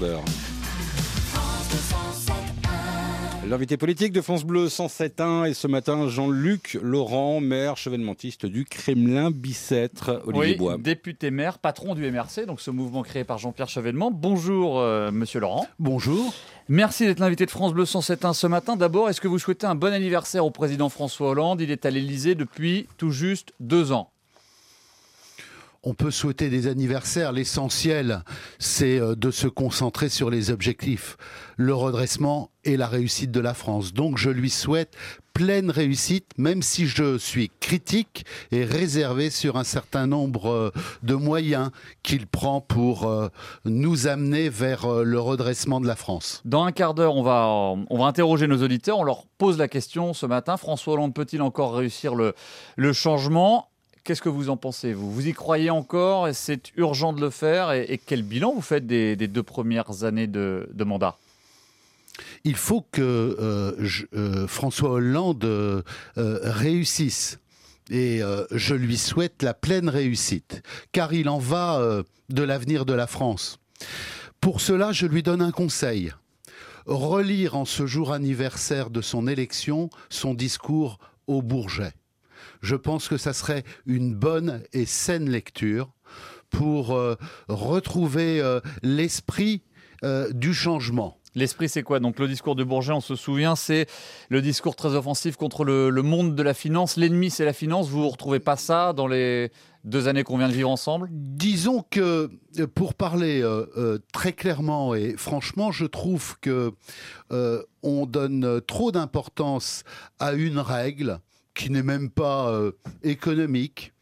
d'heure. L'invité politique de France Bleu 107.1 et ce matin Jean-Luc Laurent, maire chevènementiste du Kremlin Bicêtre, Olivier oui, Bois. député maire, patron du MRC, donc ce mouvement créé par Jean-Pierre Chevènement. Bonjour euh, monsieur Laurent. Bonjour. Merci d'être l'invité de France Bleu 107.1 ce matin. D'abord, est-ce que vous souhaitez un bon anniversaire au président François Hollande? Il est à l'Elysée depuis tout juste deux ans. On peut souhaiter des anniversaires. L'essentiel, c'est euh, de se concentrer sur les objectifs, le redressement et la réussite de la France. Donc je lui souhaite pleine réussite, même si je suis critique et réservé sur un certain nombre euh, de moyens qu'il prend pour euh, nous amener vers le redressement de la France. Dans un quart d'heure, on va, on va interroger nos auditeurs. On leur pose la question ce matin. François Hollande peut-il encore réussir le, le changement? Qu'est-ce que vous en pensez, vous? Vous y croyez encore C'est urgent de le faire et, quel bilan vous faites des, deux premières années de, mandat? Il faut que euh, euh, François Hollande euh, réussisse. Et je lui souhaite la pleine réussite, car il en va de l'avenir de la France. Pour cela, je lui donne un conseil. Relire en ce jour anniversaire de son élection son discours au Bourget je pense que ça serait une bonne et saine lecture pour euh, retrouver euh, l'esprit euh, du changement. L'esprit, c'est quoi? Donc le discours de Bourget, on se souvient, c'est le discours très offensif contre le, monde de la finance. L'ennemi, c'est la finance. Vous ne retrouvez pas ça dans les deux années qu'on vient de vivre ensemble? Disons que, pour parler très clairement et franchement, je trouve que on donne trop d'importance à une règle qui n'est même pas euh, économique,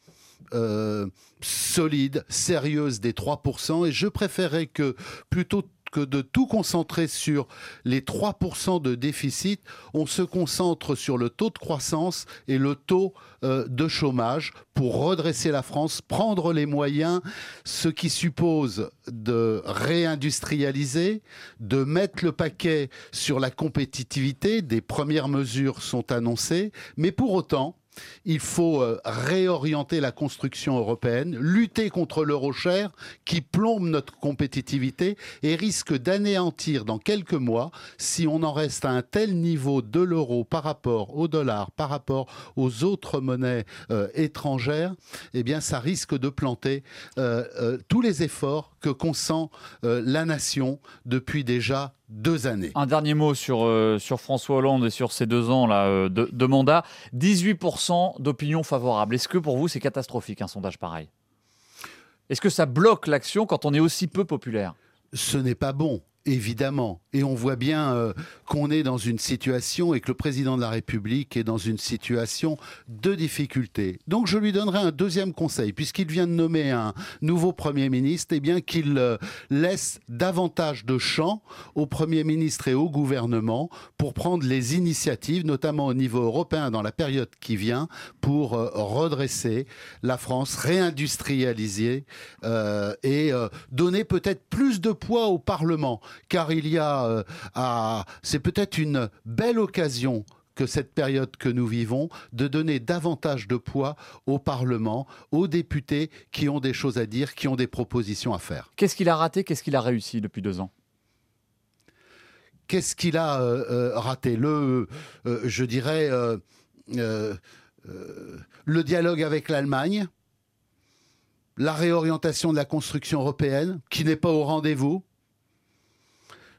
euh, solide, sérieuse des 3%. Et je préférerais que plutôt que de tout concentrer sur les 3% de déficit, on se concentre sur le taux de croissance et le taux euh, de chômage pour redresser la France, prendre les moyens, ce qui suppose de réindustrialiser, de mettre le paquet sur la compétitivité. Des premières mesures sont annoncées, mais pour autant, il faut euh, réorienter la construction européenne, lutter contre l'euro cher qui plombe notre compétitivité et risque d'anéantir dans quelques mois, si on en reste à un tel niveau de l'euro par rapport au dollar, par rapport aux autres monnaies euh, étrangères, eh bien ça risque de planter euh, tous les efforts que consent la nation depuis déjà deux années. Un dernier mot sur, euh, sur François Hollande et sur ces deux ans là, euh, de, de, mandat. 18% d'opinion favorable. Est-ce que pour vous c'est catastrophique un sondage pareil? Est-ce que ça bloque l'action quand on est aussi peu populaire? Ce n'est pas bon. Évidemment. Et on voit bien euh, qu'on est dans une situation et que le président de la République est dans une situation de difficulté. Donc je lui donnerai un deuxième conseil, puisqu'il vient de nommer un nouveau Premier ministre, eh bien qu'il euh, laisse davantage de champ au Premier ministre et au gouvernement pour prendre les initiatives, notamment au niveau européen dans la période qui vient, pour euh, redresser la France, réindustrialiser et donner peut-être plus de poids au Parlement car il y a euh, à, c'est peut-être une belle occasion que cette période que nous vivons, de donner davantage de poids au Parlement, aux députés qui ont des choses à dire, qui ont des propositions à faire. Qu'est-ce qu'il a raté, qu'est-ce qu'il a réussi depuis deux ans? Qu'est-ce qu'il a euh, euh, raté? Le, je dirais, le dialogue avec l'Allemagne, la réorientation de la construction européenne, qui n'est pas au rendez-vous,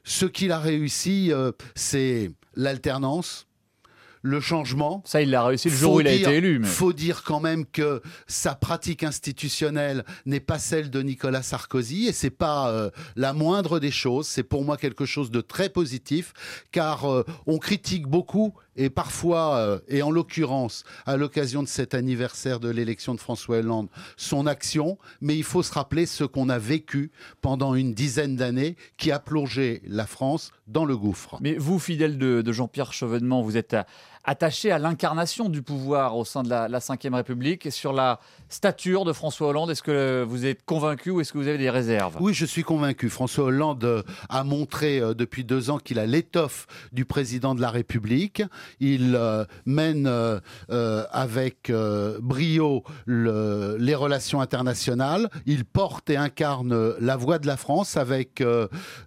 ce qu'il a réussi, euh, c'est l'alternance, le changement. Ça, il l'a réussi le jour où il a été élu. Il faut dire quand même que sa pratique institutionnelle n'est pas celle de Nicolas Sarkozy et c'est pas euh, la moindre des choses. C'est pour moi quelque chose de très positif car euh, on critique beaucoup et parfois, euh, et en l'occurrence, à l'occasion de cet anniversaire de l'élection de François Hollande, son action, mais il faut se rappeler ce qu'on a vécu pendant une dizaine d'années qui a plongé la France dans le gouffre. Mais vous, fidèle de, Jean-Pierre Chevènement, vous êtes attaché à l'incarnation du pouvoir au sein de la, Ve République et sur la stature de François Hollande. Est-ce que vous êtes convaincu ou est-ce que vous avez des réserves? Oui, je suis convaincu. François Hollande euh, a montré euh, depuis deux ans qu'il a l'étoffe du président de la République. Il euh, mène avec brio les relations internationales. Il porte et incarne la voix de la France avec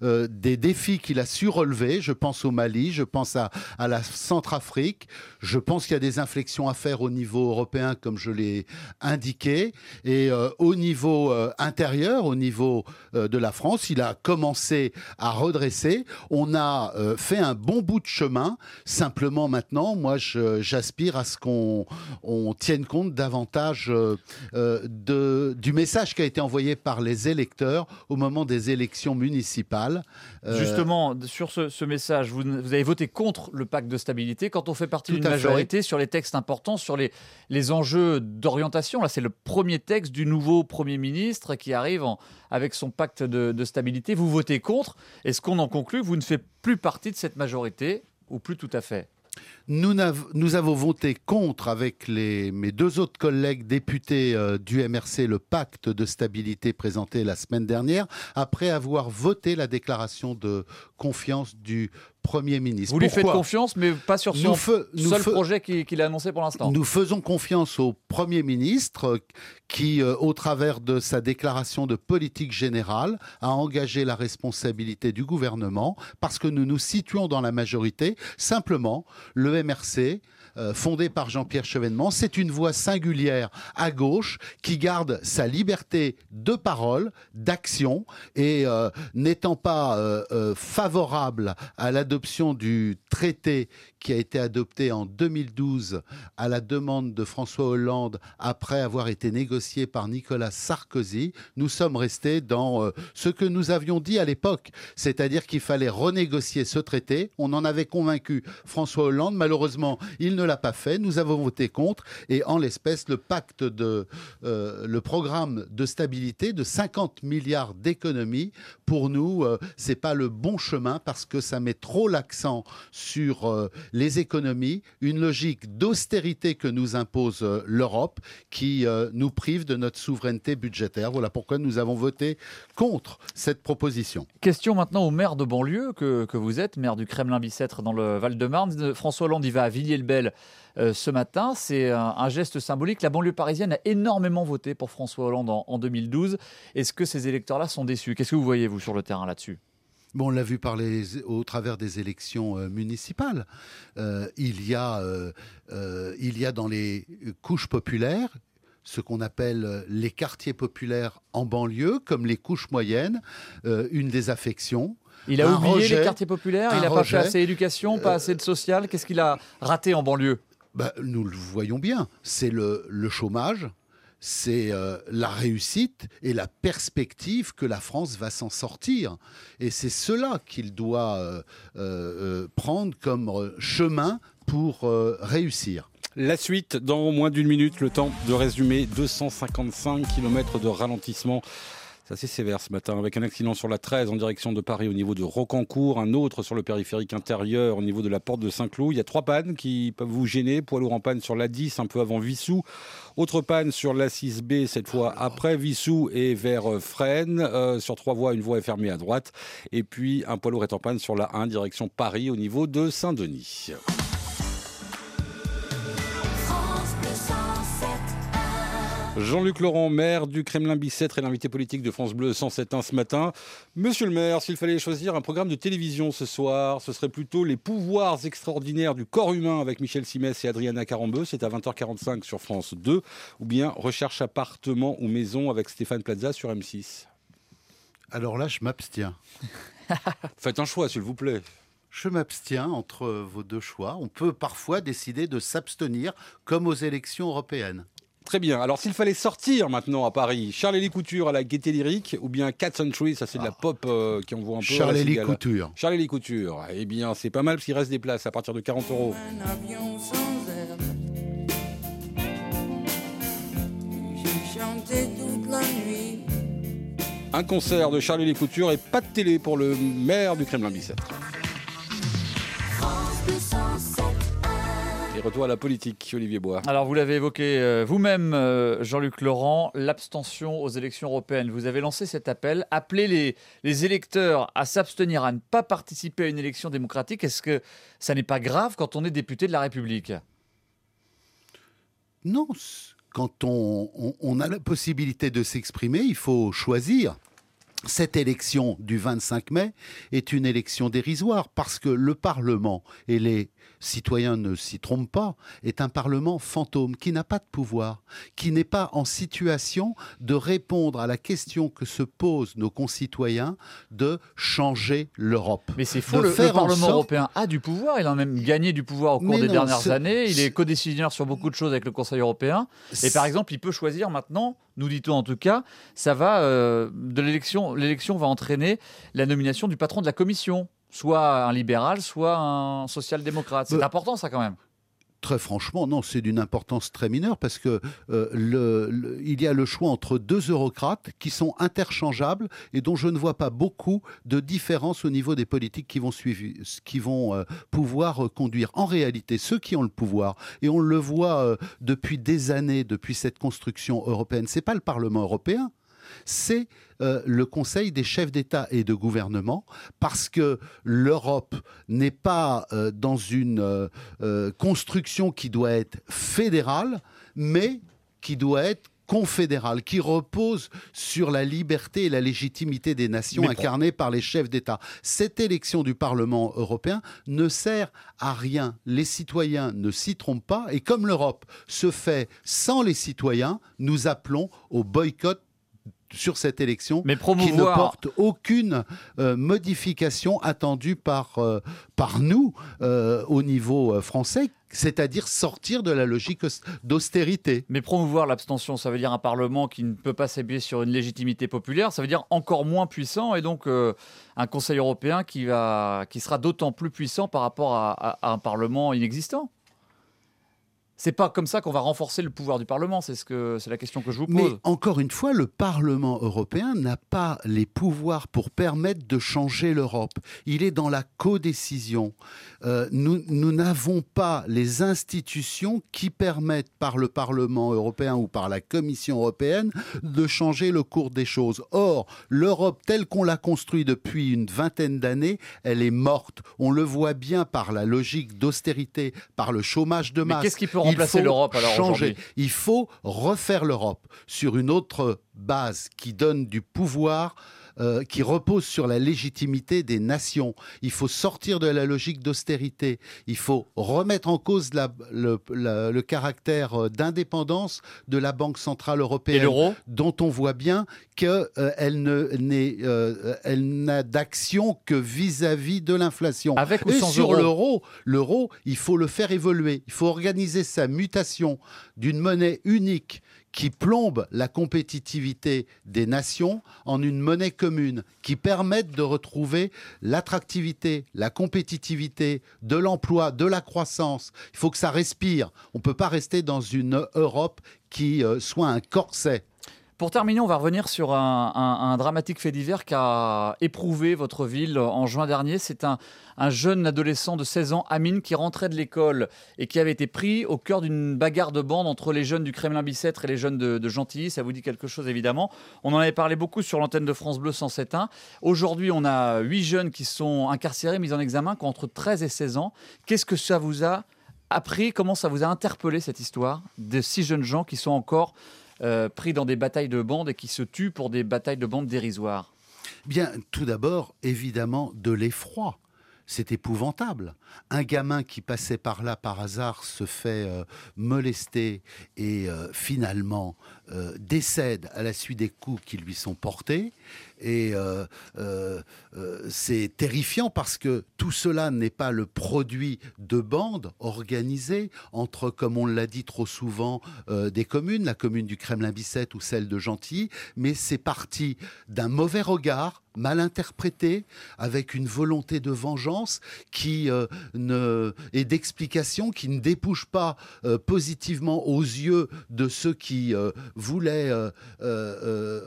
des défis qu'il a su relever. Je pense au Mali, je pense à la Centrafrique. Je pense qu'il y a des inflexions à faire au niveau européen, comme je l'ai indiqué. Et euh, au niveau euh, intérieur, au niveau euh, de la France, il a commencé à redresser. On a fait un bon bout de chemin. Simplement maintenant, moi, j'aspire à ce qu'on on tienne compte davantage du message qui a été envoyé par les électeurs au moment des élections municipales. Justement, sur ce, ce message, vous, vous, avez voté contre le pacte de stabilité. Quand on fait partie d'une majorité sur les textes importants, sur les, les enjeux d'orientation, là, c'est le premier texte du nouveau Premier ministre qui arrive avec son pacte de, stabilité. Vous votez contre. Est-ce qu'on en conclut Vous ne faites plus partie de cette majorité ou plus tout à fait? Nous, nous, avons voté contre avec les, mes deux autres collègues députés euh, du MRC le pacte de stabilité présenté la semaine dernière, après avoir voté la déclaration de confiance du Premier ministre. Vous lui faites confiance, mais pas sur son seul projet qu'il a annoncé pour l'instant. Nous faisons confiance au Premier ministre qui, euh, au travers de sa déclaration de politique générale, a engagé la responsabilité du gouvernement parce que nous nous situons dans la majorité. Simplement, le MRC euh, fondé par Jean-Pierre Chevènement. C'est une voix singulière à gauche qui garde sa liberté de parole, d'action et euh, n'étant pas euh, favorable à l'adoption du traité qui a été adopté en 2012 à la demande de François Hollande après avoir été négocié par Nicolas Sarkozy, nous sommes restés dans ce que nous avions dit à l'époque, c'est-à-dire qu'il fallait renégocier ce traité. On en avait convaincu François Hollande. Malheureusement, il ne ne l'a pas fait. Nous avons voté contre. Et en l'espèce, le pacte de, euh, le programme de stabilité de 50 milliards d'économies, pour nous, euh, c'est pas le bon chemin parce que ça met trop l'accent sur euh, les économies, une logique d'austérité que nous impose l'Europe qui nous prive de notre souveraineté budgétaire. Voilà pourquoi nous avons voté contre cette proposition. Question maintenant au maire de banlieue que, que vous êtes, maire du Kremlin-Bicêtre dans le Val-de-Marne. François Hollande, va à Villiers-le-Bel euh, ce matin. C'est un, geste symbolique. La banlieue parisienne a énormément voté pour François Hollande en, 2012. Est-ce que ces électeurs-là sont déçus? Qu'est-ce que vous voyez, vous, sur le terrain là-dessus? Bon, on l'a vu par au travers des élections euh, municipales. Euh, il, y a, il y a dans les couches populaires ce qu'on appelle les quartiers populaires en banlieue, comme les couches moyennes, une désaffection, il a oublié les quartiers populaires, il n'a pas fait assez d'éducation, pas assez de social. Qu'est-ce qu'il a raté en banlieue? Bah, Nous le voyons bien. C'est le, chômage, c'est euh, la réussite et la perspective que la France va s'en sortir. Et c'est cela qu'il doit euh, euh, prendre comme chemin pour réussir. La suite dans moins d'une minute, le temps de résumer 255 km de ralentissement c'est assez sévère ce matin, avec un accident sur la 13 en direction de Paris au niveau de Rocancourt, un autre sur le périphérique intérieur au niveau de la porte de Saint-Cloud. Il y a trois pannes qui peuvent vous gêner. Poids lourd en panne sur la 10, un peu avant Vissou. Autre panne sur la 6B, cette fois après Vissou et vers Fresnes. Euh, sur trois voies, une voie est fermée à droite. Et puis un poids lourd est en panne sur la 1, direction Paris au niveau de Saint-Denis. Jean-Luc Laurent, maire du Kremlin-Bicêtre et l'invité politique de France Bleu 107.1 ce matin. Monsieur le maire, s'il fallait choisir un programme de télévision ce soir, ce serait plutôt Les pouvoirs extraordinaires du corps humain avec Michel Simès et Adriana Carambeu, c'est à 20h45 sur France 2, ou bien Recherche appartement ou maison avec Stéphane Plaza sur M6 Alors là, je m'abstiens. Faites un choix, s'il vous plaît. Je m'abstiens entre vos deux choix. On peut parfois décider de s'abstenir, comme aux élections européennes. Très bien. Alors, s'il fallait sortir maintenant à Paris, Charles-Élie Couture à la gaieté lyrique ou bien Cat Century, ça c'est de la ah. pop euh, qui envoie un peu. Charles-Élie Couture. Charles-Élie Couture. Eh bien, c'est pas mal parce qu'il reste des places à partir de 40 euros. Un concert de Charlie Couture et pas de télé pour le maire du Kremlin-Bicêtre. Et retour à la politique, Olivier Bois. Alors, vous l'avez évoqué euh, vous-même, euh, Jean-Luc Laurent, l'abstention aux élections européennes. Vous avez lancé cet appel. Appelez les, les électeurs à s'abstenir, à ne pas participer à une élection démocratique. Est-ce que ça n'est pas grave quand on est député de la République? Non. Quand on, on, on a la possibilité de s'exprimer, il faut choisir cette élection du 25 mai est une élection dérisoire parce que le Parlement, et les citoyens ne s'y trompent pas, est un Parlement fantôme qui n'a pas de pouvoir, qui n'est pas en situation de répondre à la question que se posent nos concitoyens de changer l'Europe. Mais c'est faux, le, le, Parlement européen a du pouvoir, il a même gagné du pouvoir au cours des non, dernières années, il est codécisionnaire sur beaucoup de choses avec le Conseil européen, et par exemple, il peut choisir maintenant nous dit-on en tout cas, ça va euh, de l'élection. L'élection va entraîner la nomination du patron de la commission, soit un libéral, soit un social-démocrate. C'est euh, important ça quand même. Très franchement, non, c'est d'une importance très mineure parce que euh, le, le, il y a le choix entre deux eurocrates qui sont interchangeables et dont je ne vois pas beaucoup de différence au niveau des politiques qui vont, suivre, qui vont euh, pouvoir euh, conduire. En réalité, ceux qui ont le pouvoir, et on le voit depuis des années, depuis cette construction européenne, c'est pas le Parlement européen, c'est euh, le Conseil des chefs d'État et de gouvernement, parce que l'Europe n'est pas euh, dans une euh, construction qui doit être fédérale, mais qui doit être confédérale qui repose sur la liberté et la légitimité des nations Mais incarnées par les chefs d'État. Cette élection du Parlement européen ne sert à rien. Les citoyens ne s'y trompent pas et comme l'Europe se fait sans les citoyens, nous appelons au boycott sur cette élection Mais promouvoir... qui ne porte aucune euh, modification attendue par, euh, par nous euh, au niveau français c'est-à-dire sortir de la logique d'austérité. Mais promouvoir l'abstention, ça veut dire un Parlement qui ne peut pas s'appuyer sur une légitimité populaire, ça veut dire encore moins puissant, et donc euh, un Conseil européen qui, va, qui sera d'autant plus puissant par rapport à, à, à un Parlement inexistant. C'est pas comme ça qu'on va renforcer le pouvoir du Parlement, c'est ce que c'est la question que je vous pose. Mais encore une fois, le Parlement européen n'a pas les pouvoirs pour permettre de changer l'Europe. Il est dans la codécision. Euh, nous n'avons pas les institutions qui permettent par le Parlement européen ou par la Commission européenne de changer le cours des choses. Or, l'Europe telle qu'on l'a construite depuis une vingtaine d'années, elle est morte. On le voit bien par la logique d'austérité, par le chômage de masse. Mais qu'est-ce qui peut remplacer l'Europe alors changer. Il faut refaire l'Europe sur une autre base qui donne du pouvoir euh, qui repose sur la légitimité des nations. Il faut sortir de la logique d'austérité. Il faut remettre en cause la, le, la, le, caractère euh, d'indépendance de la Banque centrale européenne, dont on voit bien qu'elle euh, n'a d'action que vis-à-vis -vis de l'inflation. Avec ou Et sans sur l'euro, l'euro, il faut le faire évoluer. Il faut organiser sa mutation d'une monnaie unique qui plombe la compétitivité des nations en une monnaie commune, qui permette de retrouver l'attractivité, la compétitivité, de l'emploi, de la croissance. Il faut que ça respire. On ne peut pas rester dans une Europe qui euh, soit un corset. Pour terminer, on va revenir sur un, dramatique fait divers qui a éprouvé votre ville en juin dernier. C'est un, un, jeune adolescent de 16 ans, Amine, qui rentrait de l'école et qui avait été pris au cœur d'une bagarre de bande entre les jeunes du Kremlin-Bicêtre et les jeunes de, de, Gentilly. Ça vous dit quelque chose, évidemment. On en avait parlé beaucoup sur l'antenne de France Bleu 107.1. Aujourd'hui, on a 8 jeunes qui sont incarcérés, mis en examen, qui ont entre 13 et 16 ans. Qu'est-ce que ça vous a appris? Comment ça vous a interpellé, cette histoire de six jeunes gens qui sont encore euh, pris dans des batailles de bandes et qui se tuent pour des batailles de bandes dérisoires Bien, tout d'abord, évidemment, de l'effroi. C'est épouvantable. Un gamin qui passait par là par hasard se fait euh, molester et euh, finalement euh, décède à la suite des coups qui lui sont portés. Et euh, euh, c'est terrifiant parce que tout cela n'est pas le produit de bandes organisées entre, comme on l'a dit trop souvent, des communes, la commune du Kremlin-Bicêtre ou celle de Gentilly, mais c'est parti d'un mauvais regard mal interprété, avec une volonté de vengeance qui ne, et d'explication qui ne débouche pas positivement aux yeux de ceux qui euh, voulaient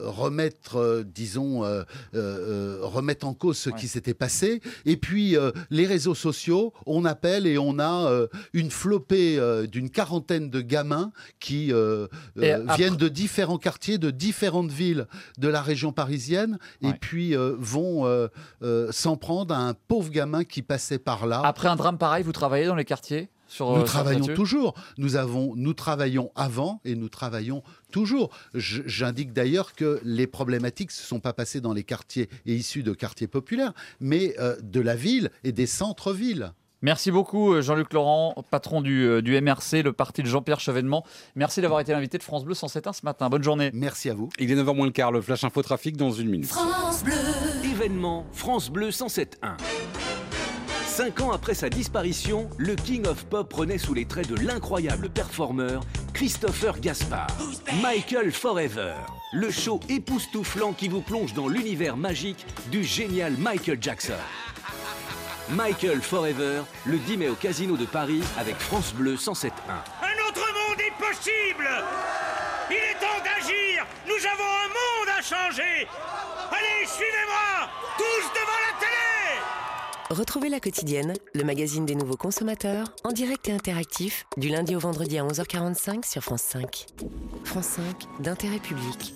remettre, disons, euh, euh, remettre en cause ce qui s'était passé. Et puis les réseaux sociaux, on appelle et on a une flopée d'une quarantaine de gamins qui viennent de différents quartiers, de différentes villes de la région parisienne, et puis vont s'en prendre à un pauvre gamin qui passait par là. Après un drame pareil, vous travaillez dans les quartiers? Nous travaillons toujours. Nous, avons, nous travaillons avant et nous travaillons toujours. J'indique d'ailleurs que les problématiques ne se sont pas passées dans les quartiers et issus de quartiers populaires, mais euh, de la ville et des centres-villes. Merci beaucoup euh, Jean-Luc Laurent, patron du, euh, du, MRC, le parti de Jean-Pierre Chevènement. Merci d'avoir été l'invité de France Bleu 107.1 ce matin. Bonne journée. Merci à vous. Il est 9h moins le quart, le flash info trafic dans une minute. France Bleu. Événement France Bleu 107.1. Cinq ans après sa disparition, le King of Pop renaît sous les traits de l'incroyable performeur Christopher Gaspard. Michael Forever, le show époustouflant qui vous plonge dans l'univers magique du génial Michael Jackson. Michael Forever, le 10 mai au Casino de Paris avec France Bleu 107.1. Un autre monde est possible Il est temps d'agir Nous avons un monde à changer Allez, suivez-moi Tous devant la télé Retrouvez la quotidienne, le magazine des nouveaux consommateurs, en direct et interactif, du lundi au vendredi à 11h45 sur France 5. France 5, d'intérêt public.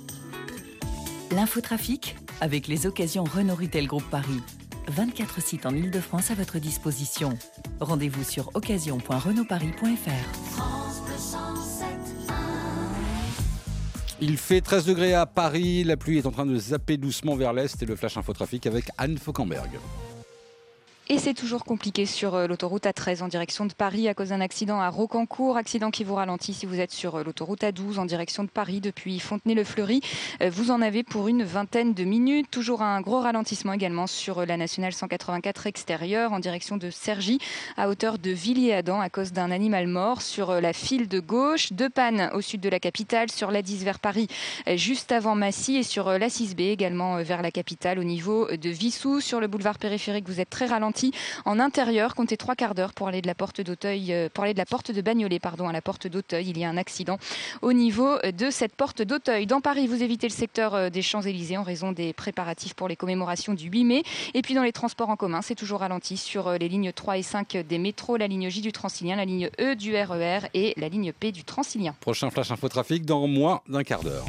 L'infotrafic, avec les occasions Renault Retail Group Paris. 24 sites en Ile-de-France à votre disposition. Rendez-vous sur occasion.renaultparis.fr. Il fait 13 degrés à Paris, la pluie est en train de zapper doucement vers l'est et le flash infotrafic avec Anne Fauquemberg. Et c'est toujours compliqué sur euh, l'autoroute A13 en direction de Paris à cause d'un accident à Rocancourt. Accident qui vous ralentit si vous êtes sur euh, l'autoroute A12 en direction de Paris depuis Fontenay-le-Fleury. Euh, vous en avez pour une vingtaine de minutes. Toujours un gros ralentissement également sur la nationale 184 extérieure en direction de Cergy à hauteur de Villiers-Adam à cause d'un animal mort sur la file de gauche. Deux pannes au sud de la capitale sur la 10 vers Paris juste avant Massy et sur la 6B également vers la capitale au niveau de Vissou. Sur le boulevard périphérique, vous êtes très ralenti en intérieur. Comptez trois quarts d'heure pour aller de la porte d'Auteuil, euh, pour de la porte de Bagnolet, pardon, à la porte d'Auteuil. Il y a un accident au niveau de cette porte d'Auteuil. Dans Paris, vous évitez le secteur euh, des Champs-Élysées en raison des préparatifs pour les commémorations du 8 mai. Et puis dans les transports en commun, c'est toujours ralenti sur euh, les lignes 3 et 5 des métros, la ligne J du Transilien, la ligne E du RER e et la ligne P du Transilien. Prochain flash infotrafic dans moins d'un quart d'heure.